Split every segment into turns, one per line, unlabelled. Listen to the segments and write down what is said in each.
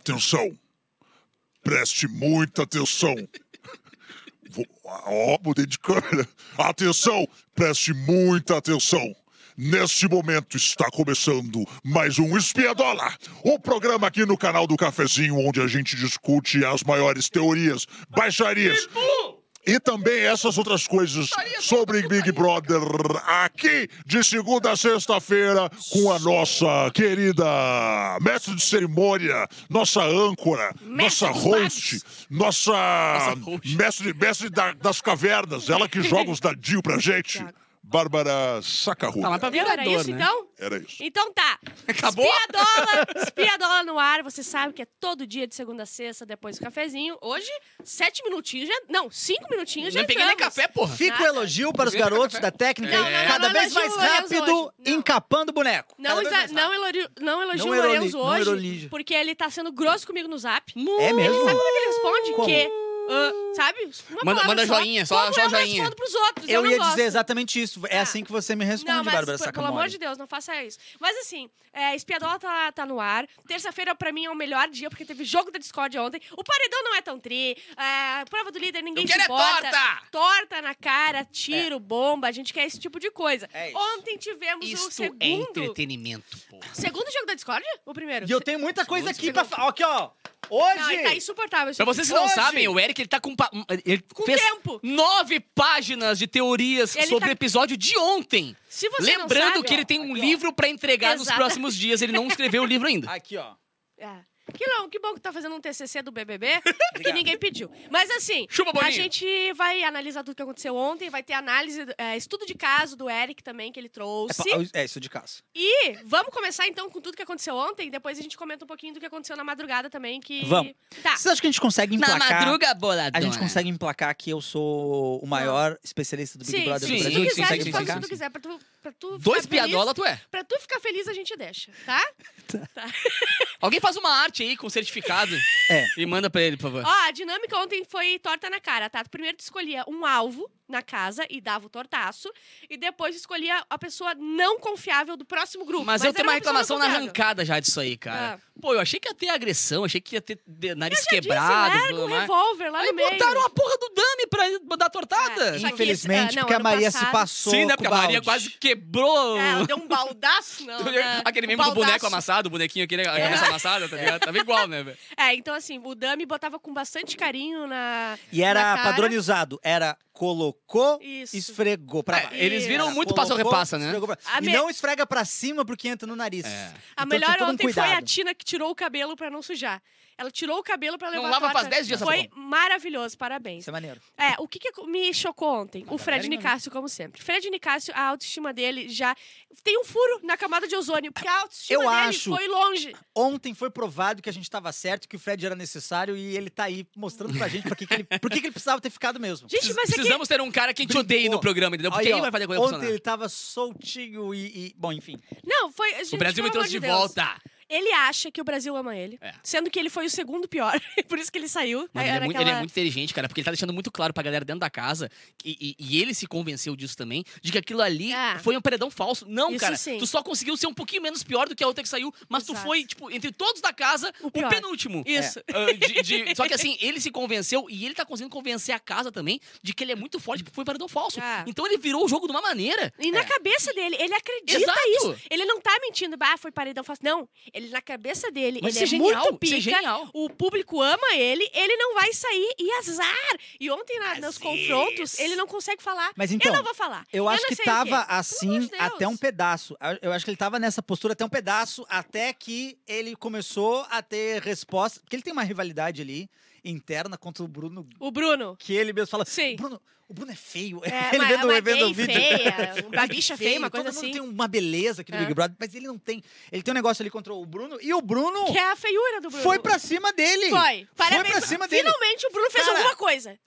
Atenção. Preste muita atenção. Ó, mudei de câmera. Atenção, preste muita atenção. Neste momento está começando mais um Espiadola, o programa aqui no canal do Cafezinho, onde a gente discute as maiores teorias, baixarias e também essas outras coisas sobre Big Brother aqui de segunda a sexta-feira com a nossa querida mestre de cerimônia, nossa âncora,
Mestre
nossa host, nossa,
host.
mestre, mestre da- das cavernas, ela que joga os dadinhos pra gente. Bárbara Sacarruda.
Tá lá pra
Viu? Era isso,
né?
então?
Era isso.
Então tá.
Acabou?
Espiadola, espiadola no ar. Você sabe que é todo dia de segunda a sexta, depois do cafezinho. Hoje, sete minutinhos já... Não, cinco minutinhos já
Não peguei nem
entramos.
café, porra.
Fica o elogio para os garotos da técnica,
Não, não, não,
cada
não
vez
elogio
mais
o Lourenço
rápido,
hoje. Não.
encapando o boneco.
Não,
Cada vez
exa-
mais
não,
rápido.
elogio, não elogio
Não
o
eroli-
Lourenço
não
hoje, porque ele tá sendo grosso comigo no zap.
É mesmo?
Sabe como é que ele responde?
Como?
Que, sabe? Uma
Manda- manda
só.
joinha, só-
Como
só
eu
joinha.
respondo pros outros,
Eu
não
ia
gosto.
dizer exatamente isso. É
Ah.
assim que você me responde,
Não, mas
Bárbara
por- pelo amor de Deus, não faça isso. Mas assim, é, Espiadola tá, tá no ar. Terça-feira, pra mim, é o melhor dia, porque teve jogo da Discord ontem. O paredão não é tão tri. É, prova do líder, ninguém
Eu
se
quero é
importa.
torta!
Torta na cara, tiro, bomba. A gente quer esse tipo de coisa.
É isso.
Ontem tivemos o
Isto
segundo...
é entretenimento, porra.
Segundo jogo da Discord? O primeiro?
E eu tenho muita coisa
Segundo,
aqui pra falar. Aqui, ó. Hoje...
Não, tá insuportável.
Pra vocês que não
Hoje-
sabem, o Eric, ele tá com... pa- Ele
Com
fez
tempo.
nove páginas de teorias
Ele
sobre
tá-
o episódio de ontem.
Se você não
Lembrando
sabe,
que ele
ó,
tem um
aqui, ó.
livro pra entregar nos próximos dias. Ele não escreveu o livro ainda.
Aqui, ó.
É. Que, não, que bom que tá fazendo um TCC do BBB, que ninguém pediu. Mas assim,
Chupa,
a gente vai analisar tudo que aconteceu ontem, vai ter análise, é, estudo de caso do Eric também, que ele
É,
trouxe.
pa- é isso de casa.
E vamos começar então com tudo que aconteceu ontem, e depois a gente comenta um pouquinho do que aconteceu na madrugada também, que...
Vamos.
Tá.
Vocês acham que a gente consegue emplacar...
boladona.
A gente consegue emplacar que eu sou o maior especialista do Big
Sim,
Brother
sim,
do
se
Brasil?
tu
sim,
quiser, a
consegue
gente faz o que tu quiser, pra tu, pra tu
Dois piadola, tu é.
Pra tu ficar feliz, a gente deixa, tá?
Alguém faz uma arte aí com certificado
É.
e manda pra ele, por favor.
Ó, a dinâmica ontem foi torta na cara, tá? Primeiro tu escolhia um alvo na casa e dava o tortaço. E depois escolhia a pessoa não confiável do próximo grupo.
Mas, eu
era
tenho uma reclamação na arrancada já disso aí, cara. Pô, eu achei que ia ter agressão, achei que ia ter de- nariz
Eu já disse,
quebrado.
larga um
mais.
revólver lá
Aí
no meio.
botaram a porra do dummy pra dar tortada.
É, que
Infelizmente,
ah, não,
porque a Maria se
passado-
passou
Sim, né? Porque a Maria
balde.
quase quebrou.
É, ela deu um baldaço, não. né?
Aquele
Um
do boneco amassado, o bonequinho aquele, a cabeça amassada, tá ligado? Tava igual, né, velho?
É, então assim, o Dami botava com bastante carinho na.
E
na
era
cara.
padronizado. Era colocou,
Isso.
esfregou pra
É, eles viram
Era
muito passa ou repassa, né?
pra-
A
E
me-
não esfrega pra cima porque entra no nariz.
É.
A
Então
melhor
um
ontem foi a
cuidado.
Tina que tirou o cabelo pra não sujar. Ela tirou o cabelo pra levar
Não lava faz 10 dias essa
Foi
porra.
maravilhoso, parabéns.
Isso é maneiro.
É, o que, que me chocou ontem? O Fred
galera
Nicásio, como sempre. Fred Nicásio, a autoestima dele já tem um furo na camada de ozônio, porque a autoestima
Eu
dele
acho-
foi longe.
Ontem foi provado que a gente tava certo, que o Fred era necessário e ele tá aí mostrando pra gente por que, que ele, por que, que ele precisava ter ficado mesmo.
Gente, mas é que
Precisamos ter um cara que a gente odeie no programa, entendeu? Porque
Aí,
aí
ó,
vai fazer a coisa
Ontem
funcionar.
ele tava soltinho e, e- Bom, enfim.
Não, foi. Gente,
O Brasil me trouxe de
Deus.
volta.
Ele acha que o Brasil ama ele.
É.
Sendo que ele foi o segundo pior. Por isso que ele saiu.
Mano, ele, é muito,
aquela-
ele é muito inteligente, cara, porque ele tá deixando muito claro pra galera dentro da casa, e, e- e ele se convenceu disso também, de que aquilo ali
É.
foi um paredão falso. Não,
Isso
cara,
sim.
tu só conseguiu ser um pouquinho menos pior do que a outra que saiu, mas tu
Exato.
foi, tipo, entre todos da casa,
O
o, penúltimo.
Isso.
Ah, de- de- só que assim, ele se convenceu e ele tá conseguindo convencer a casa também de que ele é muito forte, porque foi paredão falso.
É.
Então ele virou o jogo de uma maneira.
E na cabeça dele, ele acredita
Exato.
isso. Ele não tá mentindo, bah, foi paredão fácil. Não, ele na cabeça dele,
Mas
ele é
é genial,
muito
é
pica.
genial.
O público ama ele, ele não vai sair e azar. E ontem na- nos confrontos, ele não consegue falar.
Mas então,
eu não vou falar.
Eu acho
não
que tava assim
Deus.
até um pedaço. Eu acho que ele tava nessa postura até um pedaço, até que ele começou a ter resposta. Porque ele tem uma rivalidade ali interna contra o Bruno,
O Bruno.
que ele mesmo fala.
Sim.
Bruno, o Bruno é feio.
É,
ele vendo,
uma
vendo o
gay
vídeo.
feia, uma
Ele é
bicha feia, uma coisa
todo mundo
assim.
tem uma beleza aqui no
É.
Big Brother, mas ele não tem. Ele tem um negócio ali contra o Bruno e o Bruno
Que é a feiura do Bruno.
foi pra cima dele.
Foi. Parabéns.
pra cima dele.
Finalmente o Bruno fez
Cara,
alguma coisa.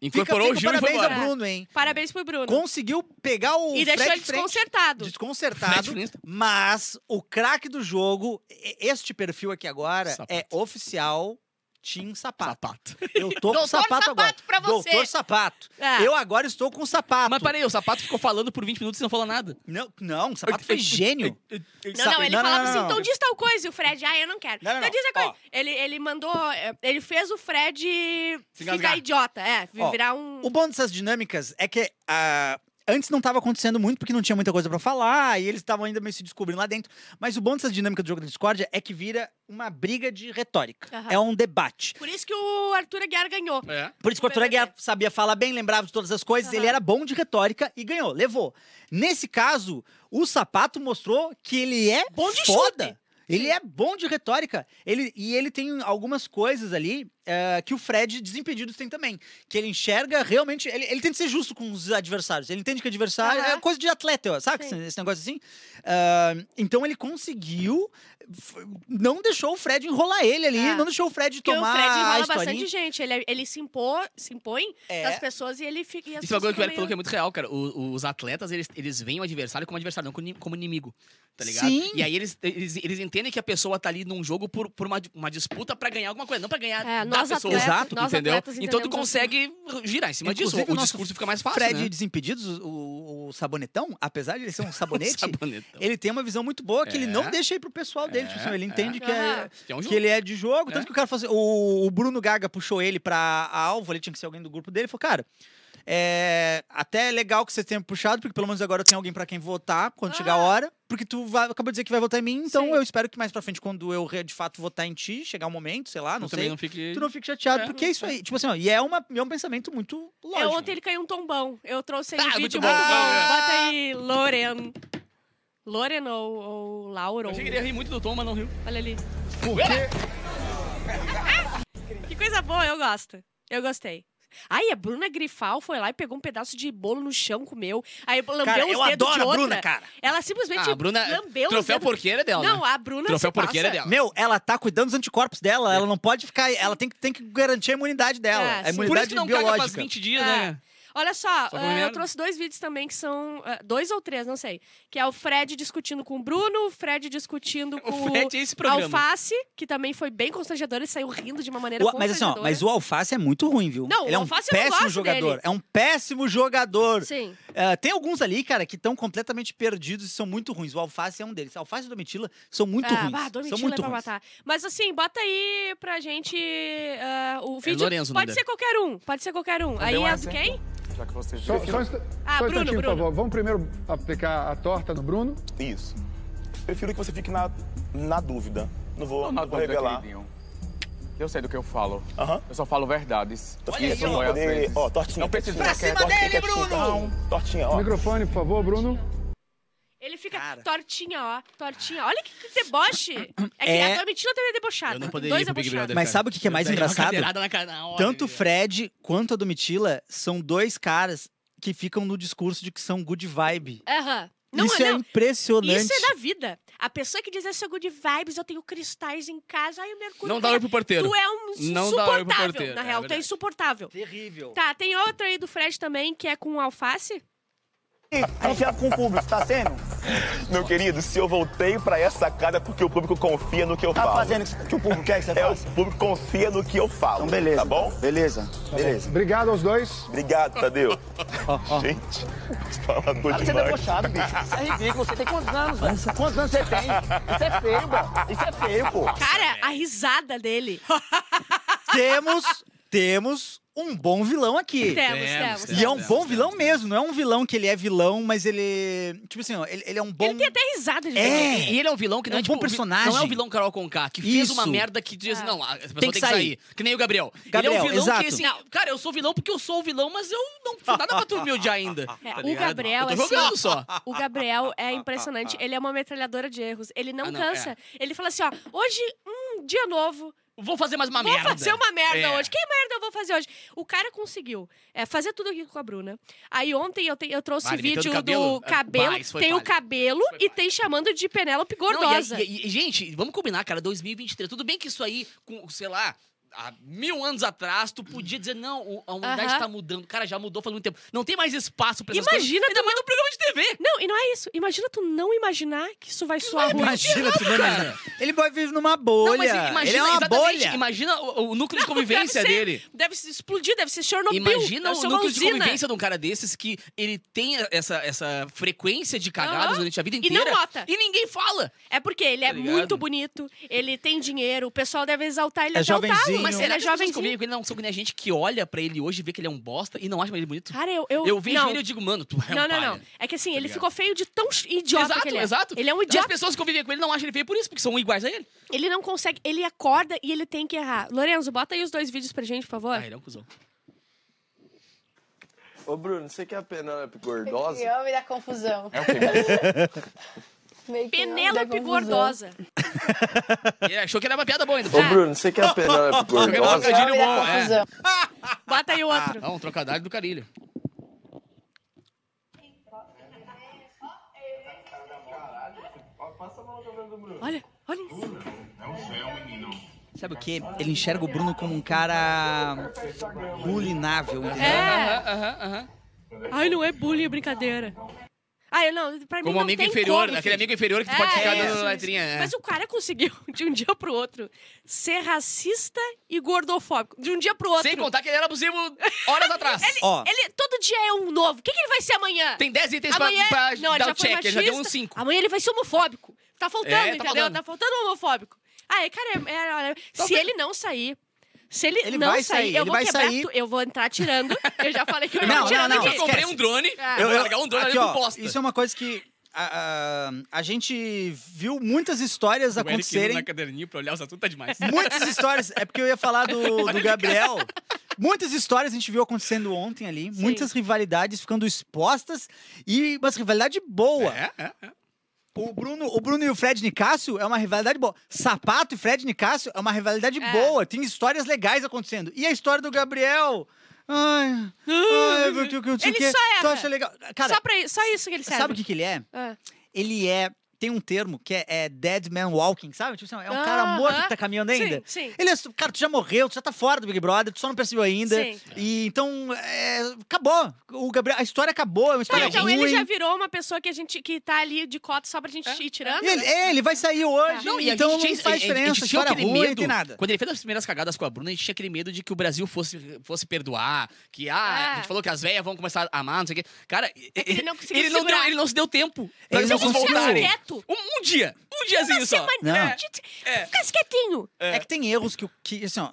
Fica,
Incorporou
fica
o Gil e foi
parabéns
embora.
a Bruno, hein?
Parabéns pro Bruno.
Conseguiu pegar o
e deixou
Fred
ele
frente,
desconcertado.
desconcertado. Mas o craque do jogo, este perfil aqui agora,
Sapato.
é oficial Team Sapato.
Sapato.
Eu tô com
Doutor
sapato agora.
Sapato pra você.
Doutor Sapato.
É.
Eu agora estou com sapato.
Mas peraí, o sapato ficou falando por 20 minutos e não falou nada.
Não, não, o sapato foi gênio.
Não, não, ele falava assim, então diz tal coisa. E o Fred, ah, eu não quero.
Não, não,
então
não.
diz a coisa.
Ó.
Ele, ele mandou, é, ele fez o Fred ficar idiota. É,
Ó,
virar um...
O bom dessas dinâmicas é que ah, antes não estava acontecendo muito porque não tinha muita coisa pra falar e eles estavam ainda meio se descobrindo lá dentro. Mas o bom dessas dinâmicas do jogo da discórdia é que vira uma briga de retórica.
Aham.
É um debate.
Por isso que o Arthur Aguiar ganhou.
É.
Por isso que o Arthur. Aguiar sabia falar bem, lembrava de todas as coisas,
Aham.
ele era bom de retórica e ganhou, levou. Nesse caso, o Sapato mostrou que ele é
Bom de
foda.
chute.
Ele é bom de retórica. Ele, e ele tem algumas coisas ali eh, que o Fred Desimpedidos tem também. Que ele enxerga realmente. Ele, ele tenta ser justo com os adversários. Ele entende que adversário
Aham.
é coisa de atleta, ó, sabe?
Sim.
Esse, negócio assim. Ah, então ele conseguiu. Não deixou o Fred enrolar ele ali.
É.
Não deixou o Fred
Porque
tomar
o Fred enrola bastante gente. Ele, ele se, impô, se impõe
É.
das pessoas e ele fica... E
Isso é uma coisa que o Eric falou que é muito real, cara. O- os atletas, eles, eles veem o adversário como adversário, não como ini- como inimigo. Tá ligado?
Sim.
E aí eles, eles, eles entendem que a pessoa tá ali num jogo por, por uma, uma disputa pra ganhar alguma coisa, não pra ganhar
É,
da
nós
pessoa.
atletas,
Exato,
nós
entendeu? Então tu
entendemos assim.
consegue girar em cima disso.
Inclusive,
O,
nosso
discurso fica mais fácil,
Fred
né?
Desimpedidos, o, o sabonetão, apesar de ele ser um sabonete,
Sabonetão.
ele tem uma visão muito boa que ele não
É.
deixa ir pro pessoal dele. tipo assim, ele
É,
entende
é.
que, é,
Aham.
Que é um
que ele é de jogo. Tanto
É.
que o cara falou assim, o, o Bruno Gaga puxou ele pra alvo, ele tinha que ser alguém do grupo dele. Ele falou, cara, é até é legal que você tenha puxado, porque pelo menos agora eu tenho alguém pra quem votar quando chegar a
Ah.
hora. Porque tu vai, acabou de dizer que vai votar em mim, então
Sim.
eu espero que mais pra frente, quando eu de fato votar em ti, chegar um momento, sei lá, não
Tu também
sei.
não fique...
Tu não fique chateado,
É,
porque é isso aí. Tipo assim, ó, e é, uma, é um pensamento muito
É,
lógico.
ontem ele caiu um tombão. Eu trouxe aí
Ah,
um vídeo muito bom.
Ah.
Bota aí, Loren. Loren ou, ou Lauro.
Eu achei que ele ia rir muito do Tom, mas não riu.
Olha ali.
Por quê?
Que coisa boa, eu gosto. Eu gostei. Aí a Bruna Grifal foi lá e pegou um pedaço de bolo no chão, comeu. Aí lambeu
Cara,
os
eu
dedos
adoro
de
a
outra.
Bruna, cara.
Ela simplesmente
Ah, a Bruna...
lambeu os
Troféu
dedos.
porqueira é dela,
Não,
né?
a Bruna
Troféu
passa.
porqueira é dela.
Meu, ela tá cuidando dos anticorpos dela, ela não pode ficar. Ela tem, que- tem que garantir a imunidade dela.
É,
a
sim.
Por
imunidade
isso que não
biológica.
caga faz 20 dias,
É.
né?
Olha só,
Só
eu
merda.
trouxe dois vídeos também que são. eh, dois ou três, não sei. Que é o Fred discutindo com o Bruno, o Fred discutindo com
O Fred é esse programa.
Alface, que também foi bem constrangedor, ele saiu rindo de uma maneira
O- mas assim, ó, mas o Alface é muito ruim, viu?
Não,
Ele é um
Alface eu não
péssimo
gosto
jogador.
dele.
É um péssimo jogador.
Sim.
É, tem alguns ali, cara, que estão completamente perdidos e são muito ruins. O Alface é um deles. Alface e Domitila são muito
Ah,
ruins.
bah,
são
Domitila
muito
é pra
ruins.
matar. Mas assim, bota aí pra gente ah, o vídeo.
Lorenzo o nome
pode
dele.
ser qualquer um, pode ser qualquer um. Aí é do quem?
Já que você
Só, só, um insta-
Ah,
só um
Bruno,
instantinho, por
Bruno.
favor. Vamos primeiro aplicar a torta no Bruno.
Isso. Prefiro que você fique na, na dúvida. Não vou,
Não, na
não vou
dúvida,
revelar.
queridinho. Eu sei do que eu falo.
Aham.
Eu só falo verdades.
Olha aí,
como
ó.
é.
Ó, tortinha.
Não precisa quieto.
tortinha,
dele, Bruno!
Tortinha, ó.
Microfone, por favor, Bruno.
Ele fica
Cara.
tortinha, ó. Tortinha. Olha que, deboche. É que
É.
a Domitila também é debochada.
Eu não
Tem
poderia
Dois
ir pro Big
debochados.
Brother.
Mas sabe o que que é mais
Eu
engraçado?
cadeirada na cara na hora,
Tanto o. Fred quanto a Domitila são dois caras que ficam no discurso de que são good vibe.
Aham. Não,
Isso é
não.
impressionante.
Isso é da vida. A pessoa que diz eu sou good vibes, eu tenho cristais em casa, ai o Mercúrio.
Não dá oi pro porteiro.
Tu é um
Não dá oi pro
insuportável.
porteiro,
Na
é
real, tu é
verdade.
insuportável.
Terrível.
Tá, tem outra aí do Fred também, que é com alface.
Confiado com o público, tá sendo? Meu querido, se eu voltei pra essa casa é porque o público confia no que eu
Tá
falo.
fazendo o que o público quer que você
É, o
faça?
público confia no que eu falo.
Então, beleza.
Tá bom?
Beleza, beleza.
Obrigado aos dois.
Obrigado, Tadeu. Gente, falador
Você é debochado, bicho. Isso é ridículo. Você tem quantos anos, velho? Quantos anos você tem? Isso é feio, bro. Isso é feio, pô.
Cara, a risada dele.
temos, temos um bom vilão aqui.
temos,
Temos,
temos.
E é um bom
temos,
vilão
temos.
mesmo, não é um vilão que ele é vilão, mas ele. Tipo assim, ó, ele, ele é um bom.
Ele tem até risada de
É.
E, ele é um vilão que não
É
é,
um
tipo,
bom personagem.
Não é um vilão Carol Conká, que fez uma
Isso.
merda que diz,
Ah.
não, a pessoa
Tem
tem
que
que,
sair.
sair. Que nem o Gabriel.
Gabriel,
ele é um vilão
exato.
que, assim, cara, eu sou vilão porque eu sou o vilão, mas eu não fiz nada pra tu me odiar ainda.
É,
tá
o? Gabriel,
eu tô
assim,
só.
O Gabriel é impressionante. Ele é uma metralhadora de erros. Ele não
Ah, não,
cansa. Ele fala assim, ó, hoje, um dia novo.
Vou fazer mais uma
vou
merda.
fazer uma merda
É.
hoje. Que merda eu vou fazer hoje? O cara conseguiu é, fazer tudo aqui com a Bruna. Aí ontem eu, te- eu trouxe
Ah, tem
vídeo
cabelo?
do cabelo.
Bah, isso foi
tem o
palha.
cabelo e tem chamando de Penélope
Não,
gordosa.
e, e- e, gente, vamos combinar, cara, 2023. Tudo bem que isso aí, com, sei lá, há mil anos atrás, tu podia dizer, não, o- a humanidade
Aham.
tá mudando. Cara, já mudou faz muito tempo. Não tem mais espaço pra essas
Imagina
coisas. Ainda
tu
mais num programa de TV.
Não, e não é isso. Imagina tu não imaginar que isso vai soar ruim.
Imagina, tu não imagina. Ele vai viver numa bolha.
Não, mas imagina,
ele é uma
exatamente,
bolha.
imagina o, o núcleo de convivência
deve ser,
dele.
Deve se explodir, deve ser Chernobyl.
Imagina
deve
o
ser uma
núcleo de
usina.
convivência de um cara desses que ele tem essa, essa frequência de cagadas
Aham.
durante a vida
E
inteira.
não nota.
E ninguém fala.
É porque ele é
Tá ligado?
muito bonito, ele tem dinheiro, o pessoal deve exaltar ele
É
até o talo,
jovenzinho.
mas
Será
ele é
que as pessoas
jovenzinho.
convivem com ele não são que nem a gente que olha pra ele hoje e vê que ele é um bosta e não acha ele bonito?
Cara, eu... Eu,
Eu vejo
não.
ele e eu digo, mano, tu é um
não, não, não. É que assim, ele
ligado?
ficou feio de tão idiota
exato,
que ele é.
exato.
Ele é um
As
idiota.
pessoas que convivem com ele não acham ele feio por isso, porque são iguais a ele.
Ele não consegue, ele acorda e ele tem que errar. Lorenzo, bota aí os dois vídeos pra gente, por favor.
Ah, ele é um cuzão.
Ô, Bruno, você que é a Penélope gordosa?
Homem da confusão.
É o quê?
Penélope Gordosa.
Ele achou que era uma piada boa ainda.
Ô, Bruno, você que é a Penélope
Achou que um
gordosa?
bom, é.
Bota aí outro.
Ah, um trocadilho do carilho.
Olha, olha isso.
Sabe o quê? Ele enxerga o Bruno como um cara bulinável, entendeu?
É.
Aham, aham.
Ai, não é bullying, é brincadeira. Ah, eu não, pra mim
Como
não
amigo
tem
inferior,
como,
aquele amigo inferior que tu pode
É,
ficar
isso,
dando
isso.
letrinha. é.
Mas o cara conseguiu, de um dia pro outro, ser racista e gordofóbico. De um dia pro outro.
Sem contar que ele era abusivo horas atrás.
Ó,
Ele, todo dia é um novo. O que, que ele vai ser amanhã?
Tem 10 itens pra,
amanhã...
pra
não, ele
dar
já
o check, ele já deu uns
machista.
5.
Amanhã ele vai ser homofóbico. Tá faltando,
É, tá
entendeu?
faltando.
Tá faltando homofóbico. Ah, é, cara, é, é, olha, se ele não sair... Se ele,
Ele
não
vai
sair, eu
ele
vou
vai
quebrar
sair.
tu- eu vou entrar atirando. eu já falei que eu ia
Não,
entrar atirando
não, não,
aqui.
Eu comprei um drone,
Ah.
eu vou largar um drone
aqui,
ali
ó,
pro posta.
isso é uma coisa que a, a, a gente viu muitas histórias
O Eric
acontecerem.
na caderninha pra olhar os assuntos tá demais.
Muitas histórias. É porque eu ia falar do, do Gabriel. Muitas histórias a gente viu acontecendo ontem ali. Muitas rivalidades ficando expostas. E umas rivalidade boa.
É, é, é.
O Bruno, o Bruno e o Fred Nicásio é uma rivalidade boa. Sapato e Fred Nicásio é uma rivalidade
É.
boa. Tem histórias legais acontecendo. E a história do Gabriel? Ai, ai, o que eu sei
Ele só
acha legal. Cara,
só, pra, só isso que ele serve.
sabe o que, que ele é?
Ah.
Ele é. Tem um termo que é, é dead man walking, sabe? Tipo assim, é um cara morto que tá caminhando ainda.
Sim, sim.
Ele é, cara, tu já morreu, tu já tá fora do Big Brother, tu só não percebeu ainda.
Sim.
E então, é, acabou. O Gabriel, a história acabou, é uma
Tá,
história
então
ruim.
ele já virou uma pessoa que a gente que tá ali de cota só pra gente ir tirando.
E ele, é, ele vai sair hoje,
Não, e a
então
gente tinha,
não faz
a gente- a
diferença,
gente tinha aquele
ruim,
medo,
não tem nada.
Quando ele fez as primeiras cagadas com a Bruna, a gente tinha aquele medo de que o Brasil fosse, fosse perdoar, que ah,
É.
a gente falou que as velhas vão começar a amar, não sei o quê. Cara,
ele não conseguiu
ele, não deu, ele não se deu tempo
Ele não
voltarem.
Quieto.
Um, um dia, um diazinho só.
Não.
É.
É. Fica quietinho.
É. que tem erros que, que assim, ó,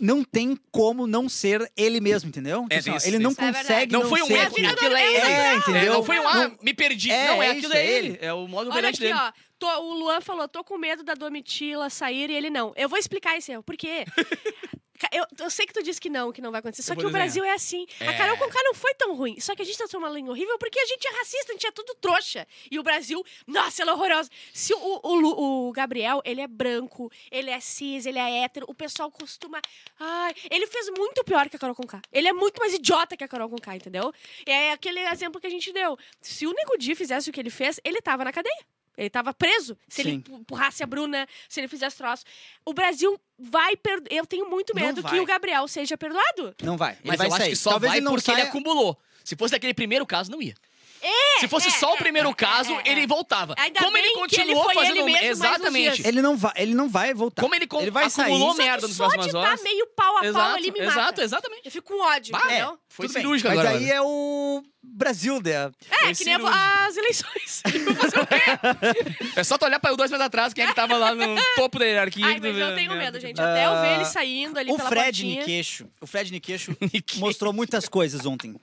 não tem como não ser ele mesmo, entendeu?
É,
assim, ó,
isso,
ele não
isso. É
consegue
Não foi um erro,
aquilo.
aquilo é ele.
É, entendeu?
É, não foi um, ah,
Não-
me perdi.
É,
não, é
é
aquilo
isso,
é
é
ele. É o modo
Olha
operante
aqui,
dele.
ó. Tô- o Luan falou, tô com medo da Domitila sair e ele não. Eu vou explicar esse erro. Por quê? Eu, eu sei que tu disse que não, que não vai acontecer. Só que
vou
o Brasil é assim. A
É.
Carol Conká não foi tão ruim. Só que a gente transformou ela em horrível porque a gente é racista, a gente é tudo trouxa. E o Brasil, nossa, ela é horrorosa. Se o, o, o Gabriel, ele é branco, ele é cis, ele é hétero, o pessoal costuma. Ai, ele fez muito pior que a Carol Conká. Ele é muito mais idiota que a Carol Conká, entendeu? É aquele exemplo que a gente deu. Se o Nego Di fizesse o que ele fez, ele tava na cadeia. Ele tava preso se ele
Sim.
empu- empurrasse a Bruna, se ele fizesse troço. O Brasil vai perdoar. Eu tenho muito medo que o Gabriel seja perdoado.
Não vai. Ele
Mas
vai
eu acho
sair.
que só
Talvez
vai
ele não
porque ele
saia...
acumulou. Se fosse aquele primeiro caso, não ia.
É,
Se fosse
é,
só o
é,
primeiro
é,
caso,
é, é.
ele voltava.
Ainda
Como ele
ele
continuou
foi
fazendo
ele mesmo mais uns
exatamente.
dias.
Ele não vai, ele não vai voltar.
Como ele, com-
Ele vai
acumulou
sair.
merda
Só
nas
que só
próximas
de
horas.
tá meio pau a pau
exato,
ali me
exato,
mata.
exatamente.
Eu fico com ódio,
Bah,
entendeu?
Foi
Tudo bem.
cirúrgico
Mas
agora.
aí é o Brasil, né?
É, que nem as eleições. Vou fazer o quê?
É só tu olhar pra eu dois meses atrás, quem é que tava lá no topo da hierarquia.
Ai, mas eu tenho
né?
medo, gente. Até eu ver ele
Ah,
saindo ali
O
pela
Fred. Niqueixo, o Fred Niqueixo mostrou muitas coisas ontem.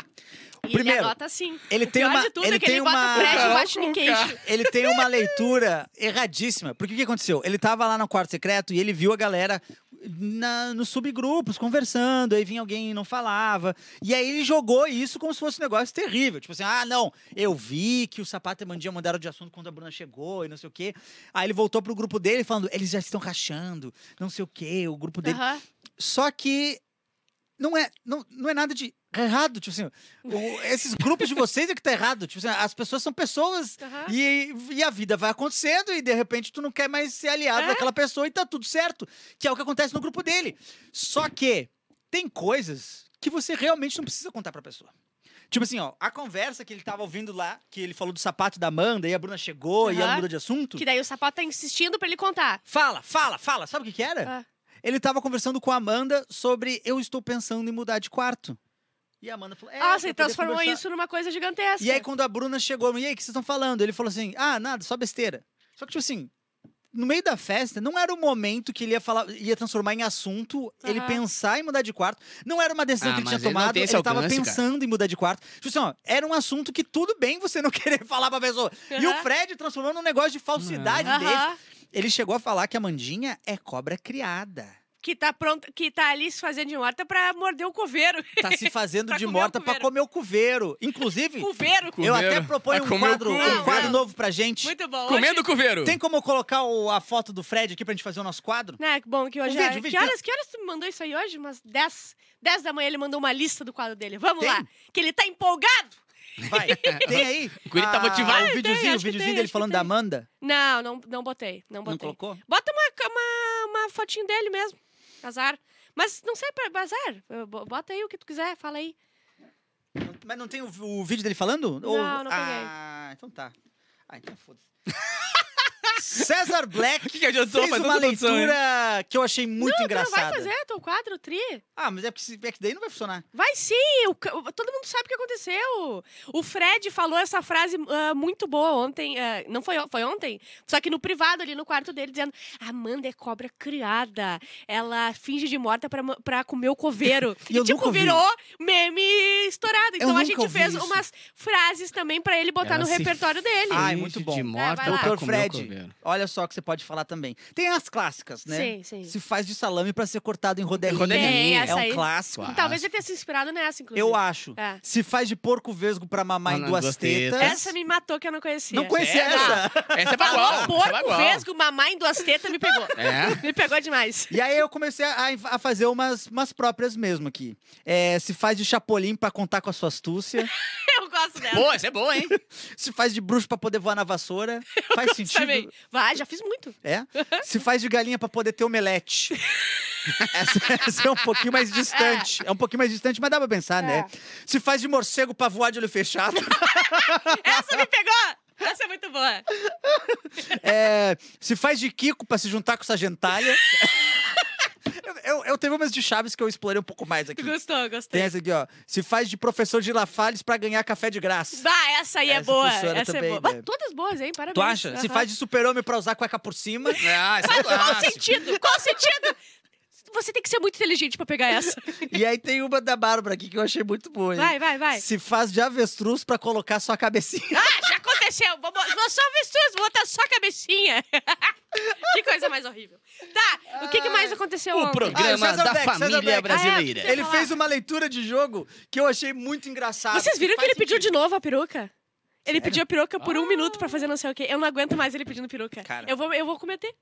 E
Primeiro,
ele anota assim.
ele
o
tem
pior
uma-
de tudo
ele
é que
tem
ele bota
uma-
o Fred
Carol
embaixo no
Conká.
queixo.
Ele tem uma leitura erradíssima. Porque o que aconteceu? Ele tava lá no quarto secreto e ele viu a galera na, nos subgrupos conversando, aí vinha alguém e não falava. E aí ele jogou isso como se fosse um negócio terrível. Tipo assim, ah, não, eu vi que o Sapato e Mandinha mudaram de assunto quando a Bruna chegou e não sei o quê. Aí ele voltou pro grupo dele falando, eles já estão rachando, não sei o quê, o grupo dele. Só que não é, não, não é nada de errado. Tipo assim, o- esses grupos de vocês é que tá errado. Tipo assim, as pessoas são pessoas
Aham.
e, e a vida vai acontecendo e de repente tu não quer mais ser aliado
É.
daquela pessoa e tá tudo certo. Que é o que acontece no grupo dele. Só que tem coisas que você realmente não precisa contar pra pessoa. Tipo assim, ó, a conversa que ele tava ouvindo lá, que ele falou do sapato da Amanda, e a Bruna chegou e ela mudou de assunto.
Que daí o sapato tá insistindo pra ele contar.
Fala, fala, fala. Sabe o que que era?
Ah.
Ele tava conversando com a Amanda sobre eu estou pensando em mudar de quarto. E a Amanda falou, é,
ele
poder
transformou
conversar.
isso numa coisa gigantesca.
E aí, quando a Bruna chegou, e aí, o que vocês estão falando? Ele falou assim, ah, nada, só besteira. Só que, tipo assim, no meio da festa, não era o momento que ele ia falar, ia transformar em assunto, ele pensar em mudar de quarto. Não era uma decisão
Ah,
que ele tinha
ele
tomado,
tem
ele
esse
tava
alcance, cara.
pensando em mudar de quarto. Tipo assim, ó, era um assunto que tudo bem você não querer falar pra pessoa. E o. Fred transformou num negócio de falsidade dele.
Aham.
Ele chegou a falar que a Mandinha é cobra criada.
Que tá pronto, que tá ali se fazendo de morta pra morder o coveiro.
Tá se fazendo
Pra
de
o
morta pra comer o cuveiro. Inclusive,
Cuveiro.
eu até proponho um
o
quadro, um quadro novo pra gente.
Muito bom.
Comendo cuveiro.
Tem como colocar o- a foto do Fred aqui pra gente fazer o nosso quadro?
Né, que bom que hoje
O vídeo,
é...
o vídeo
que,
tem-
horas, que horas tu me mandou isso aí hoje? Umas 10, 10 da manhã ele mandou uma lista do quadro dele. Vamos
Tem?
lá. Que ele tá empolgado.
Vai, tem aí?
O Guri tá
Ah,
motivado.
O
Tem,
videozinho, o
acho que
videozinho
tem,
dele falando
tem.
da Amanda.
Não, não, não botei. Não
Não
botei.
colocou?
Bota uma, uma, uma fotinho dele mesmo. Azar. Mas não sei, pra bazar. Bota aí o que tu quiser, fala aí.
Mas não tem o, o vídeo dele falando?
Não, não peguei.
Ah, então tá. Ah, então foda-se. César Black
O que que adiantou?
fez
Faz
uma
tanta
que eu achei muito
não,
engraçada.
não vai fazer teu quadro, Tri?
Ah, mas é porque se- é que daí não vai funcionar.
Vai sim, o todo mundo sabe o que aconteceu. O Fred falou essa frase ah, muito boa ontem, ah, não foi, foi ontem? Só que no privado, ali no quarto dele, dizendo: Amanda é cobra criada, ela finge de morta pra, pra comer o coveiro.
E eu
tipo, virou meme estourado. Então a gente fez
isso.
umas frases também pra ele botar
Ela
no repertório dele.
Ai,
Finge
muito bom.
De
É,
morta pra
Doutor Fred, olha só o que você pode falar também. Tem as clássicas, né?
Sim, sim.
Se faz de salame pra ser cortado em rodelinha.
Rodelinha.
Tem,
É
essa
um
aí.
clássico.
Claro.
Talvez ele tenha se inspirado nessa, inclusive.
Eu acho.
É.
Se faz de porco vesgo pra mamar em
Mamar em
duas,
duas
tetas.
tetas.
Essa me matou que eu não conhecia.
Não conhecia essa.
Essa é
Falou
bagual. essa é
porco,
bagual.
vesgo, mamar em duas tetas, me pegou.
É.
Me pegou demais.
E aí eu comecei a, a fazer umas, umas próprias mesmo aqui. É, se faz de chapolim pra contar com a sua astúcia.
Eu gosto dela.
Pô, essa é boa, hein?
se faz de bruxo pra poder voar na vassoura. Faz sentido.
Também. Vai, já fiz muito.
É? Se faz de galinha pra poder ter omelete. essa, essa é um pouquinho mais distante. É. um pouquinho mais distante, mas dá pra pensar, né?
É.
Se faz de morcego pra voar de olho fechado.
Essa me pegou! Essa é muito boa.
É, se faz de Kiko pra se juntar com essa gentalha. Eu, eu, teve umas de Chaves que eu explorei um pouco mais aqui.
Gostou,
Tem
gostei.
essa aqui, ó. Se faz de professor de Lafales pra ganhar café de graça.
Bah, essa aí é
Essa
boa. Essa
também,
é boa.
né?
Mas todas boas, hein? Parabéns.
Tu acha? Se
Aham.
faz de super-homem pra usar cueca por cima.
Ah, essa é
Qual sentido? Qual sentido? Você tem que ser muito inteligente pra pegar essa.
e aí tem uma da Bárbara aqui que eu achei muito boa. hein?
Vai, vai, vai.
Se faz de avestruz pra colocar sua cabecinha.
Ah, já. Vamos, vou só avestruz, vou botar só a cabecinha. que coisa mais horrível. Tá, o que, que mais aconteceu
O
ontem?
programa
Ah, César
da
César
família brasileira.
Ah, é?
Ele
falar.
fez uma leitura de jogo que eu achei muito engraçado.
Vocês viram que
Faz
ele pediu de
sentido.
novo a peruca? Ele pediu a peruca por um minuto pra fazer não sei o quê. Eu não aguento mais ele pedindo peruca.
Cara.
Eu, vou, eu vou cometer.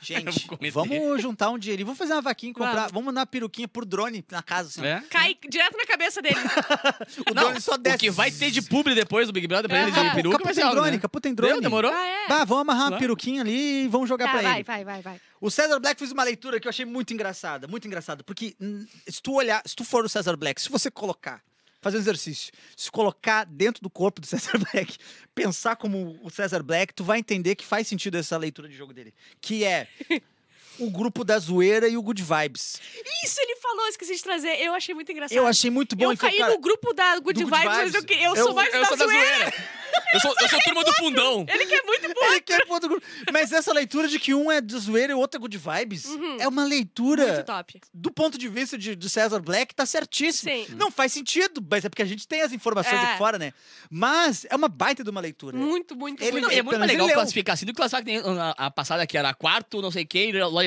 Gente, vamos juntar um dinheirinho. Vamos fazer uma vaquinha e comprar.
Vamos.
Vamos mandar uma peruquinha por drone na casa. Assim.
É?
Cai direto na cabeça dele.
O
Não,
drone só desce.
o que vai ter de publi depois do Big Brother pra ele de peruca ser
tem
algo,
drone,
né?
Capu tem drone.
Deu? Demorou?
Ah, é?
Bah, vamos amarrar uma peruquinha ali e vamos jogar
Tá,
pra
vai,
ele.
vai, vai, vai.
O César Black fez uma leitura que eu achei muito engraçada, muito engraçada, porque hum, se tu olhar, se tu for o César Black, se você colocar, fazer um exercício, se colocar dentro do corpo do César Black, pensar como o César Black, tu vai entender que faz sentido essa leitura de jogo dele, que é o grupo da zoeira e o good vibes.
Isso ele falou, esqueci de trazer. Eu achei muito engraçado.
Eu achei muito bom.
Eu
e foi,
caí
cara,
no grupo da Good
Good
Vibes, mas eu,
Vibes.
eu,
Eu-
sou mais
Eu
da
sou da
zoeira.
zoeira. Eu sou, eu sou turma do fundão.
Ele que é muito bom.
Ele quer pro outro grupo. Mas essa leitura de que um é de zoeira e o outro é good vibes é uma leitura
Uhum. Muito top.
do ponto de vista de, de César Black, tá certíssimo.
Sim.
Não faz sentido, mas é porque a gente tem as informações
É.
aqui fora, né? Mas é uma baita de uma leitura.
Muito, muito,
Ele-
muito.
Não, e é muito mais legal
ele
classificar assim do que classificar que tem a, a passada que era quarto, não sei o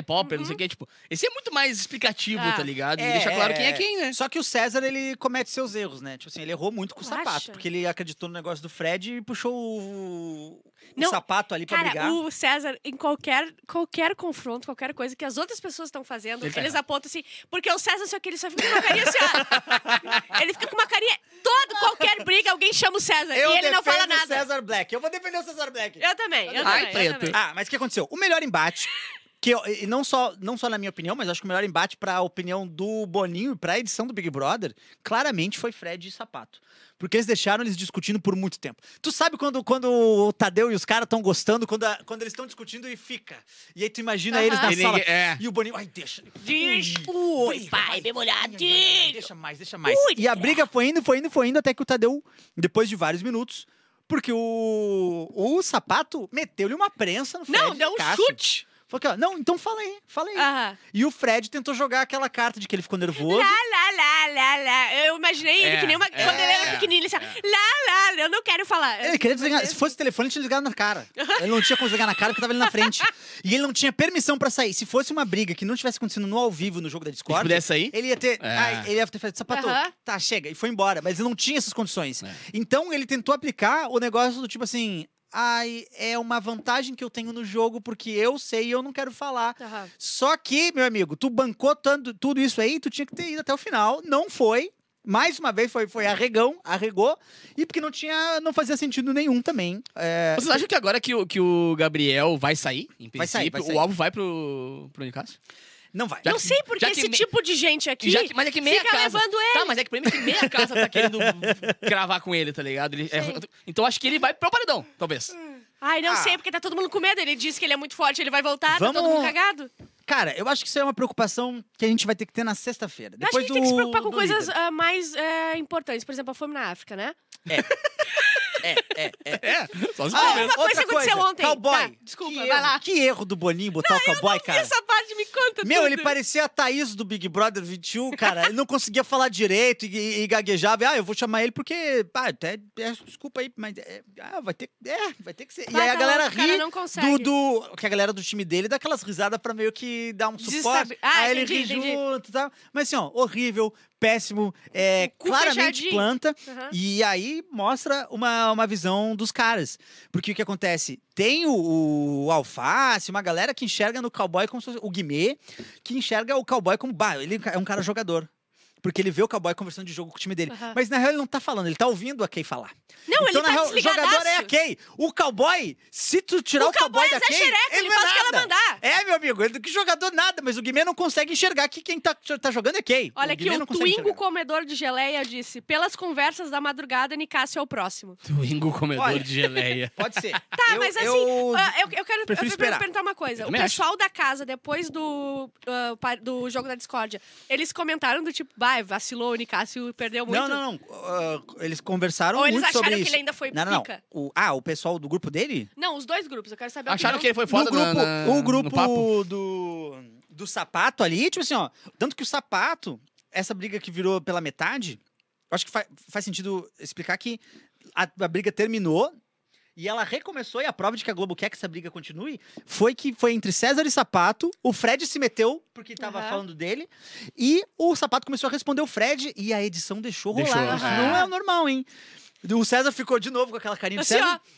que, lollipop, não sei o que. Tipo, esse é muito mais explicativo,
Ah.
tá ligado? E
É,
deixa claro
é,
quem é quem, né?
Só que o César, ele comete seus erros, né? Tipo assim, ele errou muito com o
Tu
sapato.
acha?
Porque ele acreditou no negócio do Fred Fred puxou o, o
Não,
sapato ali pra
Cara,
brigar.
o César, em qualquer, qualquer confronto, qualquer coisa que as outras pessoas estão fazendo,
Ele tá
eles apontam assim. Porque o César, só que ele só fica com uma carinha assim, ó. Ele fica com uma carinha. Todo, qualquer briga, alguém chama o César.
Eu
e ele não fala
defendo o
nada.
César Black. Eu vou defender o César Black.
Eu também, eu
Ai,
também. eu
preto.
também.
Ah, mas o que aconteceu? O melhor embate, que eu- e não só, não só na minha opinião, mas acho que o melhor embate pra opinião do Boninho e pra edição do Big Brother, claramente foi Fred e Sapato. Porque eles deixaram eles discutindo por muito tempo. Tu sabe quando, quando o Tadeu e os caras estão gostando, quando, a- quando eles estão discutindo e fica. E aí tu imagina eles na
E
sala.
é.
E o Boninho, ai, deixa.
Diz,
Ui,
ui, pai, bem molhadinho.
Deixa mais, deixa mais.
Ui,
e a briga foi indo, foi indo, foi indo, até que o Tadeu, depois de vários minutos, porque o, o sapato meteu-lhe uma prensa no Fred.
Não, deu um
Cássio.
chute.
Falou aqui, ó, não, então fala aí, fala aí.
Aham.
E o Fred tentou jogar aquela carta de que ele ficou nervoso.
Lá, lá, lá, lá, lá. Eu imaginei ele
É,
que nem uma.
é,
quando ele era
é,
pequenininho, ele assim, lá, lá, eu não quero falar.
Ele queria desligar. Se fosse telefone, ele tinha desligado na cara. Ele não tinha como desligar na cara porque tava ali na frente. E ele não tinha permissão pra sair. Se fosse uma briga que não tivesse acontecendo no ao vivo no jogo da
Se
Discord,
pudesse sair.
ele ia ter.
É.
ai, ele ia ter feito sapato.
Aham.
Tá, chega. E foi embora. Mas ele não tinha essas condições.
É.
Então ele tentou aplicar o negócio do tipo assim. Ai, é uma vantagem que eu tenho no jogo porque eu sei e eu não quero falar.
Aham.
Só que, meu amigo, tu bancou tanto, tudo isso aí, tu tinha que ter ido até o final. Não foi. Mais uma vez foi, foi arregão, arregou. E porque não tinha, não fazia sentido nenhum também. É,
Vocês acham que agora que o, que o Gabriel vai sair, em princípio,
Vai sair, vai sair.
o alvo vai pro, pro Nicásio?
Não vai.
Já
Não
que-
sei porque esse
me-
tipo de gente aqui
Já que- mas é que meia
fica
casa.
levando ele.
Tá, mas é que o problema é que meia casa tá querendo gravar com ele, tá ligado? Ele- é- então acho que ele vai pro paredão, talvez.
Ai, não
Ah.
sei, porque tá todo mundo com medo. Ele disse que ele é muito forte, ele vai voltar, tá todo
Vamos-
mundo cagado.
Cara, eu acho que isso é uma preocupação que a gente vai ter que ter na sexta-feira.
Acho que
Depois
a gente tem que se preocupar
do-
com
do
coisas ah, mais ah, importantes. Por exemplo, a fome na África, né?
É, é, é.
É, só se
Ah, uma coisa que aconteceu ontem.
Cowboy.
Tá, desculpa,
que
vai
erro,
lá.
Que erro do Boninho botar o cowboy,
E
cara.
essa parte me conta
Meu,
tudo.
ele parecia a Thaís do Big Brother 21, cara. Ele não conseguia falar direito e, e gaguejava. Ah, eu vou chamar ele porque. Ah, até. é, desculpa aí, mas. é, ah, vai ter, é, vai ter que ser.
Vai,
e aí a
tá
galera
louco, o cara
ri
não consegue.
do, do. Que a galera do time dele dá aquelas risadas pra meio que dar um suporte.
Ah,
aí
entendi,
ele ri
entendi.
junto e tal. Mas assim, ó, horrível, péssimo, é,
cu
claramente
fechadinho.
planta.
Aham.
E aí mostra uma, uma visão dos caras. Porque o que acontece? Tem o, o Alface, uma galera que enxerga no cowboy como se fosse o Guimê, que enxerga o cowboy como. Bah, ele é um cara jogador. Porque ele vê o cowboy conversando de jogo com o time dele.
Aham.
Mas na real ele não tá falando, ele tá ouvindo a Kay falar.
Não,
então,
ele tá
na real, o jogador é a. Kay. O cowboy, se tu tirar o,
O cowboy é
da
Zé
Kay.
Xereca, ele
não é
faz o que ela mandar.
É, meu amigo, ele que jogador nada, mas o Guimê não consegue enxergar que quem tá, tá jogando é Kay.
Olha aqui, o Twingo
enxergar.
comedor de geleia disse: pelas conversas da madrugada, Nicásio é o próximo.
Twingo comedor
Olha.
de geleia.
Pode ser.
Tá,
Eu-
mas assim,
eu-
ah, eu, eu quero
prefiro
eu
esperar.
perguntar uma coisa. O pessoal da casa, depois do, pa- do jogo da discórdia, eles comentaram do tipo, vai, vacilou, o Nicásio perdeu muito.
Não, não, não. Ah, eles conversaram
Ou eles
muito sobre
acharam que
isso.
ele ainda foi
não, não, não.
pica?
O, ah, o pessoal do grupo dele?
Não, os dois grupos, eu quero saber a
Acharam que
opinião.
ele foi foda
no grupo,
na- na-
o
no
grupo
papo?
do, do sapato ali, tipo assim, ó. Tanto que o sapato, essa briga que virou pela metade, eu acho que fa- faz sentido explicar que a, a briga terminou. E ela recomeçou, e a prova de que a Globo quer que essa briga continue foi que foi entre César e Sapato. O Fred se meteu, porque tava
Aham.
falando dele. E o Sapato começou a responder o Fred, e a edição deixou rolar.
Deixou,
Isso
é.
não é o normal, hein? O César ficou de novo com aquela carinha de
Assim,
César.
ó,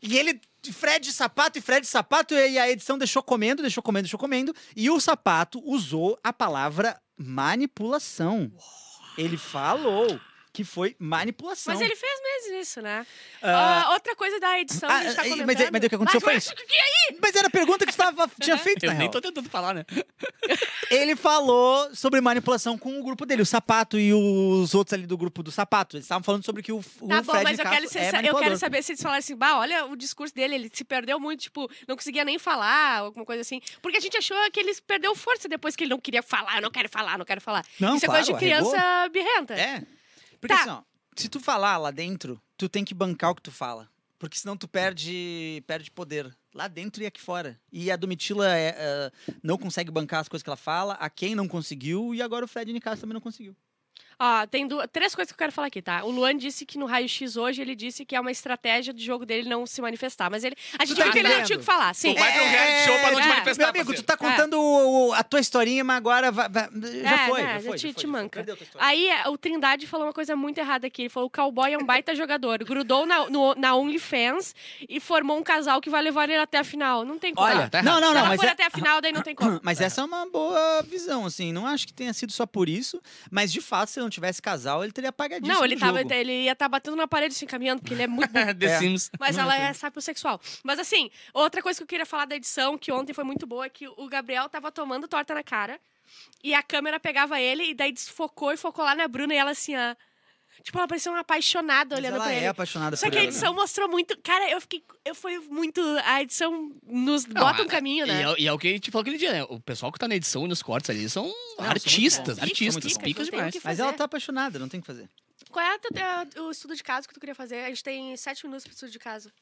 E ele, Fred sapato e Fred sapato, e a edição deixou comendo, deixou comendo, deixou comendo. E o sapato usou a palavra manipulação. Ele falou que foi manipulação.
mas ele fez mesmo isso, né?
Ah,
Ah, outra coisa da edição,
ah,
a gente tá
mas-
comentando.
mas- mas o que aconteceu foi
Mas-
isso. Mas era a pergunta que você tava, tinha feito,
Eu
na
nem
real.
tô tentando falar, né?
Ele falou sobre manipulação com o grupo dele, o Sapato e os outros ali do grupo do Sapato. Eles estavam falando sobre que o, o
Tá bom,
Fred
mas eu
Nicasso
quero,
é
eu quero saber se eles falaram assim, bah, olha o discurso dele, ele se perdeu muito, tipo, não conseguia nem falar, alguma coisa assim. Porque a gente achou que ele perdeu força depois que ele não queria falar, eu não quero falar, não quero falar.
Não,
Isso é
claro,
coisa de criança birrenta.
É. Porque
Tá.
assim, ó, se tu falar lá dentro, tu tem que bancar o que tu fala. Porque senão tu perde, perde poder. Lá dentro e aqui fora. E a Domitila é, é, não consegue bancar as coisas que ela fala, a quem não conseguiu, e agora o Fred Nicasso também não conseguiu.
Ó, tem du- três coisas que eu quero falar aqui, tá? O Luan disse que no raio-x hoje ele disse que é uma estratégia do jogo dele não se manifestar. Mas ele. A gente
tá
viu que ele não tinha o que falar, sim.
Tu vai pro reality show pra não te
é.
manifestar,
Meu amigo,
parceiro.
tu tá contando o- a tua historinha, mas agora vai- vai- já
É,
foi,
né,
já foi.
te-
já foi,
te
já foi.
manca.
Perdeu a tua história.
Aí é, o Trindade falou uma coisa muito errada aqui. Ele falou: o cowboy é um baita jogador. Grudou na, no, na OnlyFans e formou um casal que vai levar ele até a final. Não tem como.
Olha,
tá errado.
não, não,
Se
não,
ela
mas
for
é-
até a final, daí não tem como.
Mas essa é uma boa visão, assim. Não acho que tenha sido só por isso, mas de fato, se não tivesse casal, ele teria apagadíssimo
Não, ele, tava,
jogo.
ele ia estar batendo na parede se encaminhando, porque ele é muito.
The
É.
Sims.
Mas ela é sapiosexual. Mas assim, outra coisa que eu queria falar da edição, que ontem foi muito boa, é que o Gabriel tava tomando torta na cara e a câmera pegava ele e daí desfocou e focou lá na Bruna e ela assim, ó. Tipo, ela parecia uma apaixonada
Mas
olhando
ela
pra
é
ele.
apaixonada
Só
por
que a
ela,
edição mostrou muito. Cara, eu fiquei. Eu fui muito. A edição nos
Não,
bota um
a-
caminho,
E
né?
é, e é o que a gente falou aquele dia, né? O pessoal que tá na edição e nos cortes ali são artistas,
muito bons.
artistas,
São muito
picas
bons.
demais.
Tem que
Mas ela
fazer.
tá apaixonada, não tem o que fazer.
Qual é a o estudo de caso que tu queria fazer? A gente tem sete minutos pro estudo de caso.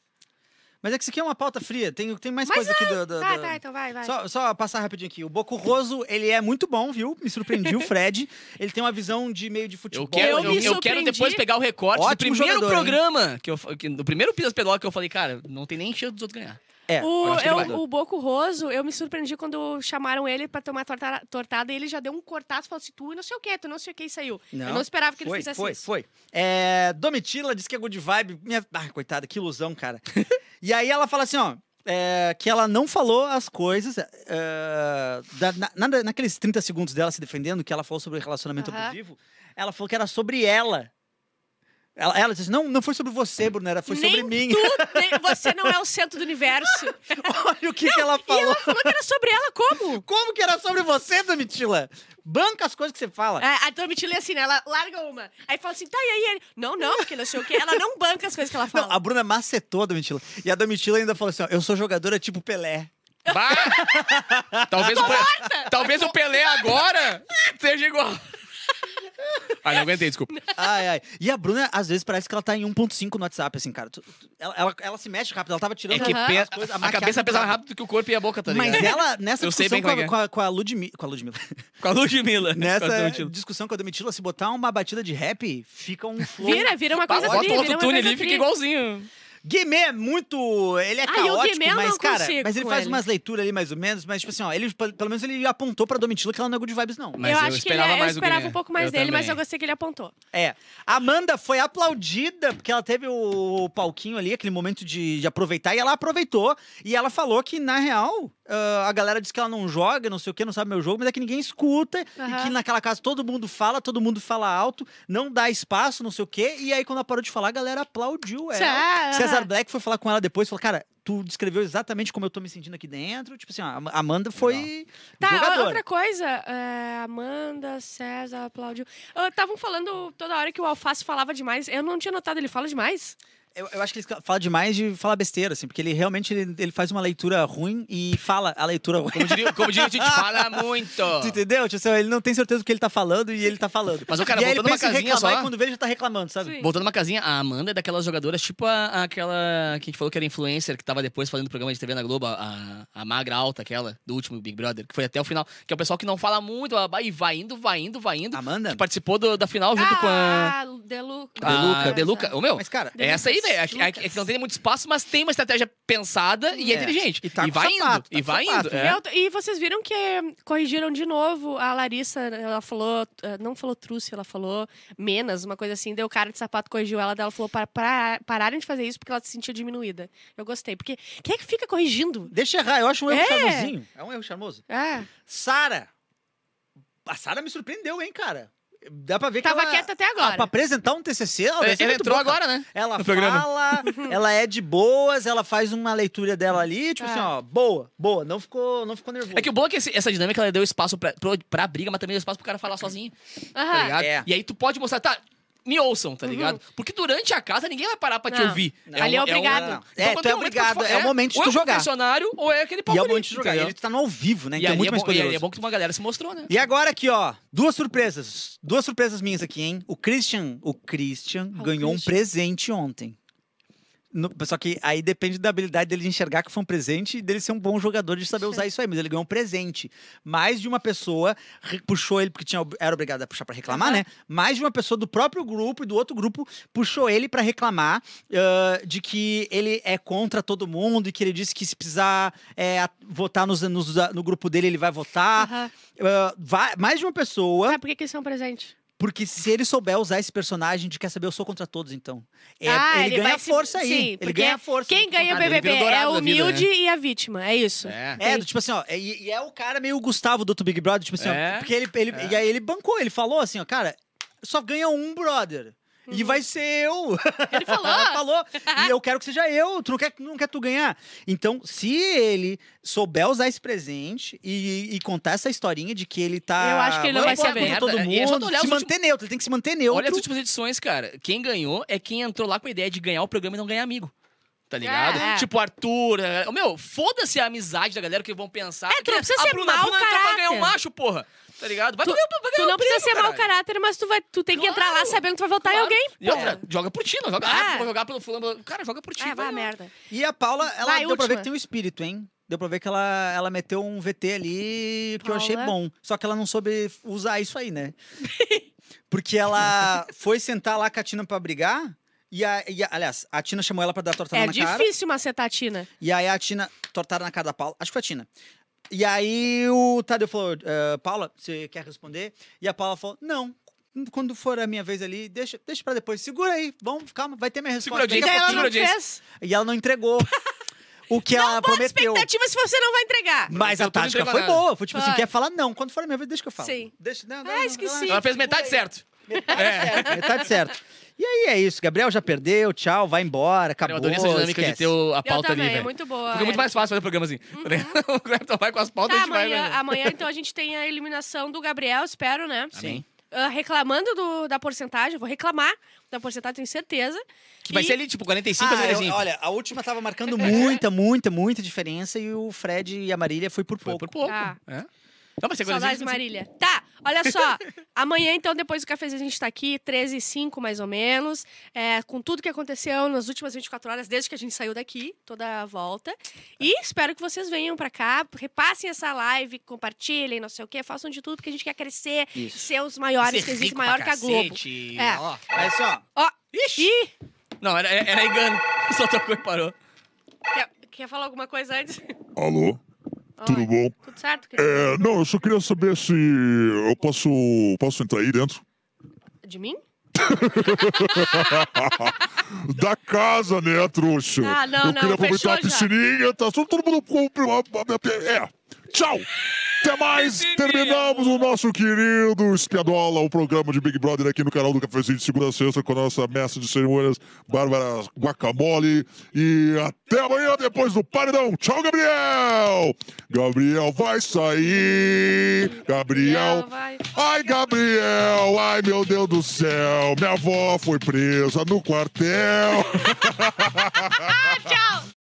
Mas é que isso aqui é uma pauta fria. Tem, tem mais
Mas
coisa aqui do. do-
Tá,
do-
tá, então vai, vai.
Só, só passar rapidinho aqui. O Boco Roso, ele é muito bom, viu? Me surpreendi, o Fred. Ele tem uma visão de meio de futebol.
Eu quero,
Eu
eu, eu quero depois pegar o recorte
Ótimo
do primeiro
jogador, hein?
programa, que eu, que, do primeiro Pilas Pedroca que eu falei, cara, não tem nem chance dos outros ganhar.
É,
O,
eu ele
o Boco Roso, eu me surpreendi quando chamaram ele pra tomar torta- tortada e ele já deu um cortaço e falou assim: tu não sei o que, tu não sei o que e saiu. eu não esperava que ele
foi,
fizesse
foi,
isso.
Foi, É, Domitila disse que é good vibe. Minha... Ah, coitada, que ilusão, cara. e aí ela fala assim, ó. é, que ela não falou as coisas. é, da- na- na- naqueles 30 segundos dela se defendendo, que ela falou sobre o relacionamento
Aham.
abusivo, ela falou que era sobre ela. Ela, ela disse, não, não foi sobre você, Brunera, foi sobre
Nem
mim.
tu, nem- você não é o centro do universo.
Olha o que, que ela
E
falou.
ela falou que era sobre ela, como?
Como que era sobre você, Domitila? Banca as coisas que você fala.
É, a Domitila é assim, né? Ela larga uma. Aí fala assim, tá, e aí ele? Não, não, porque não sei o quê. Ela não banca as coisas que ela fala.
Não, a Bruna macetou a Domitila. E a Domitila ainda falou assim: ó, eu sou jogadora tipo Pelé.
Bah! talvez, o Pelé, talvez o Pelé agora seja igual. Ah, não aguentei, desculpa.
Ai, ai. E a Bruna, às vezes, parece que ela tá em 1.5 no WhatsApp, assim, cara. Tu- tu- Ela, ela, ela se mexe rápido, ela tava tirando
É que pe-
as coisas,
a,
maquiagem
cabeça pesa
rápido.
mais rápido que o corpo e a boca, tá ligado?
Mas ela, nessa
Eu sei
discussão
bem
com,
como é
a,
que
com, a, com a Ludmilla. Com a Ludmilla.
Com a Ludmilla. Com a
Nessa
Domitila.
discussão com a Domitila, se botar uma batida de rap, fica um flow.
Vira, vira uma coisa
Bota
tri,
o
vira
outro
uma coisa
ali e fica igualzinho.
Guimê é muito. Ele é
Ai, o
caótico,
Guimê
mas,
não
cara. Mas ele faz
ele.
umas leituras ali, mais ou menos. Mas, tipo assim, ó, ele, pelo menos ele apontou pra Domitila que ela não é good vibes, não.
Mas
eu,
eu
acho que ele é, eu esperava um pouco mais
Eu
dele, mas
também.
eu gostei que ele apontou.
É. A Amanda foi aplaudida, porque ela teve o palquinho ali, aquele momento de, de aproveitar, e ela aproveitou. E ela falou que, na real, ah, a galera disse que ela não joga, não sei o que, não sabe meu jogo, mas é que ninguém escuta. E
Aham.
que naquela casa todo mundo fala, todo mundo fala alto, não dá espaço, não sei o quê. E aí, quando ela parou de falar, a galera aplaudiu ela. César
aham.
Black foi falar com ela depois, falou, cara, tu descreveu exatamente como eu tô me sentindo aqui dentro. Tipo assim, ó, a Amanda foi
Tá,
jogadora.
outra coisa, é, Amanda, César, aplaudiu. Estavam falando toda hora que o Alface falava demais. Eu não tinha notado, ele fala demais.
Eu, eu acho que ele fala demais de falar besteira, assim, porque ele realmente ele, ele faz uma leitura ruim e fala a leitura ruim.
Como diria, como diria a gente, fala muito.
Tu entendeu? Tipo, assim, ele não tem certeza do que ele tá falando e ele tá falando.
Mas o cara
e
voltando uma casinha
reclamar
só.
e quando vê ele já tá reclamando, sabe?
Sim.
Voltando uma casinha, a Amanda é daquelas jogadoras, tipo a, aquela que a gente falou que era influencer, que tava depois fazendo programa de TV na Globo, a, a magra alta, aquela, do último Big Brother, que foi até o final. Que é o pessoal que não fala muito, e vai indo, vai indo, vai indo.
Amanda?
Que participou do- da final junto com a.
Ah, Deluca.
A Deluca. O meu?
Mas, cara,
essa aí, velho. É, que- é que- é que não tem muito espaço, mas tem uma estratégia pensada e é,
É.
inteligente.
E tá com
vai
sapato,
indo.
tá
e vai
sapato.
indo. é.
E vocês viram que corrigiram de novo a Larissa, ela falou, eh, não falou truce, ela falou menos, uma coisa assim, deu cara de sapato, corrigiu ela, ela falou para, para pararem de fazer isso porque ela se sentiu diminuída. Eu gostei, porque quem é que fica corrigindo?
Deixa eu errar, eu acho um erro
É.
charmosinho. É um erro charmoso.
É,
Sara. A Sara me surpreendeu, hein, cara? Dá pra ver que
tava
ela...
quieta até
Ah, pra
agora.
apresentar um TCC, ela, ser
Ela entrou
boa, cara.
agora, né?
Ela
no programa.
fala, ela é de boas, ela faz uma leitura dela ali, tipo
Ah.
assim, ó, boa, boa, não ficou, não ficou nervoso.
É que o bom é que esse- essa dinâmica ela deu espaço pra, pro- pra briga, mas também deu espaço pro cara falar sozinho. Tá
Aham.
ligado?
É.
E aí tu pode mostrar, tá, me ouçam, tá ligado? Porque durante a casa ninguém vai parar pra te
Não.
ouvir.
Não. Ali é obrigado.
Não, não.
Então,
É, tu é
um
obrigado,
fa-
é o momento de
ou
tu
é o
jogar.
confessionário, ou é aquele
E
palco
é o momento de jogar.
entendeu?
Ele tá no ao vivo, né?
E
Então é muito
é
mais
bom, e
poderoso.
é bom que uma galera se mostrou, né?
E agora aqui, ó, duas surpresas. Duas surpresas minhas aqui, hein? O Christian, o Christian
Ah, o
ganhou um
Christian.
presente ontem. No- só que aí depende da habilidade dele enxergar que foi um presente e dele ser um bom jogador de saber usar isso aí. Mas ele ganhou um presente. Mais de uma pessoa puxou ele, porque tinha, era obrigado a puxar pra reclamar,
Aham.
né? Mais de uma pessoa do próprio grupo e do outro grupo puxou ele pra reclamar ah, de que ele é contra todo mundo e que ele disse que se precisar é, votar nos, nos- no grupo dele, ele vai votar.
Aham.
Ah, vai- mais de uma pessoa.
Ah, por que, que isso é um presente?
Porque se ele souber usar esse personagem de quer saber, eu sou contra todos, então. É,
Ah,
ele,
ele
ganha
se-
força aí.
sim,
ele
porque
ganha força.
Quem ganha o
Ah, ele
BBB
o
é o
da vida,
humilde e a vítima. É isso.
É.
É, do tipo assim, ó, e, e é o cara meio Gustavo do outro Big Brother, tipo assim,
É.
ó, porque ele, ele e aí ele bancou, ele falou assim, ó, cara, só ganha um brother. E vai ser eu.
Ele falou?
falou. E eu quero que seja eu. Tu não quer, não quer tu ganhar. Então, se ele souber usar esse presente e, e contar essa historinha de que ele tá.
Eu acho que ele não vai saber.
todo
é tu
mundo, se
os
manter neutro. Ele tem que se manter neutro.
Olha as últimas edições, cara. Quem ganhou é quem entrou lá com a ideia de ganhar o programa e não ganhar amigo. Tá ligado?
É.
Tipo, Arthur. é, Meu, foda-se a amizade da galera que vão pensar.
É, tu não precisa
a
ser
Bruna,
mau
a Bruna entrou pra ganhar um
caráter.
macho, porra. Tá ligado? Vai
Tu-
ganhar, vai
Tu não
um
precisa
prêmio,
ser mau caráter, mas tu, vai, tu tem que entrar lá
Claro.
sabendo que tu vai votar
Claro.
em alguém.
E outra,
pô.
joga por ti, não joga.
É.
Ah, vou jogar pelo fulano. Cara, joga por ti.
Ah,
vai
vai merda.
E a Paula, ela
Vai,
deu pra ver
última.
que tem um espírito, hein? Deu pra ver que ela, ela meteu um VT ali que eu achei
Paula.
bom. Só que ela não soube usar isso aí, né? Porque ela foi sentar lá com a Tina pra brigar. E, a, e a- aliás, a Tina chamou ela pra dar tortada
É
na cara.
difícil macetar a Tina.
E aí a Tina, tortada na cara da Paula. Acho que foi a Tina. E aí o Tadeu falou, "Ah, Paula, você quer responder? E a Paula falou, não. Quando for a minha vez ali, deixa, deixa pra depois. Segura aí, vamos, calma, vai ter minha resposta.
Segura a
daqui
E
a
ela
pouquinho."
não fez.
E ela não entregou o que ela
Bota
prometeu.
expectativa se você não vai entregar.
Mas a
Eu não
tática foi
nada.
boa. Foi tipo assim,
Foi.
quer falar não. Quando for a minha vez, deixa que eu falo.
Sim.
Deixa, não, não,
Ah,
não,
esqueci.
Ela fez metade certo.
Metade certo. Metade certo. E aí é isso. Gabriel já perdeu, tchau, vai embora, acabou.
eu adorei essa dinâmica de
esquece.
ter o- a pauta
também,
ali,
é
velho.
muito boa.
Fica muito
é.
mais fácil fazer programa assim. ligado? o Clepton vai com as pautas
Tá,
a gente vai.
amanhã,
vai-
amanhã, então, a gente tem a eliminação do Gabriel, espero, né?
Amém.
Ah, reclamando do- da porcentagem, eu vou reclamar da porcentagem, tenho certeza.
Que vai
E-
ser ali, tipo, 45 a
Ah, eu-
05.
olha, a última tava marcando muita, muita, muita diferença e o Fred e a Marília foi por
Foi
pouco.
por pouco.
Ah.
É. Não, ser
Saudades,
45.
Marília. Tá, olha só. Amanhã, então, depois do cafezinho, a gente tá aqui, 13 e 5, mais ou menos. é, com tudo que aconteceu nas últimas 24 horas, desde que a gente saiu daqui, toda a volta. E espero que vocês venham pra cá, repassem essa live, compartilhem, não sei o quê, façam de tudo, porque a gente quer crescer,
Isso.
ser os maiores,
Ser rico
maior
pra
que a Globo.
cacete,
É.
ó.
Mas assim, ó,
Ixi.
e...
Não, era, era engano. Só tocou e parou.
Quer, quer falar alguma coisa antes?
Alô? Tudo
Oi.
bom?
Tudo certo? querido?
É, não, eu só queria saber se eu posso, posso entrar aí dentro.
De mim?
da casa, né, trouxa?
Ah, não,
eu
não,
queria aproveitar a
já.
piscininha, tá? Só todo mundo lá. É. Tchau! Até mais! Terminamos o nosso querido Espiadola, o programa de Big Brother aqui no canal do Cafezinho de segunda a sexta com a nossa mestre de cerimônias, Bárbara Guacamole. E até amanhã, depois do paredão. Tchau, Gabriel! Gabriel vai sair! Gabriel. Ai, Gabriel! Ai, meu Deus do céu! Minha avó foi presa no quartel!
Tchau!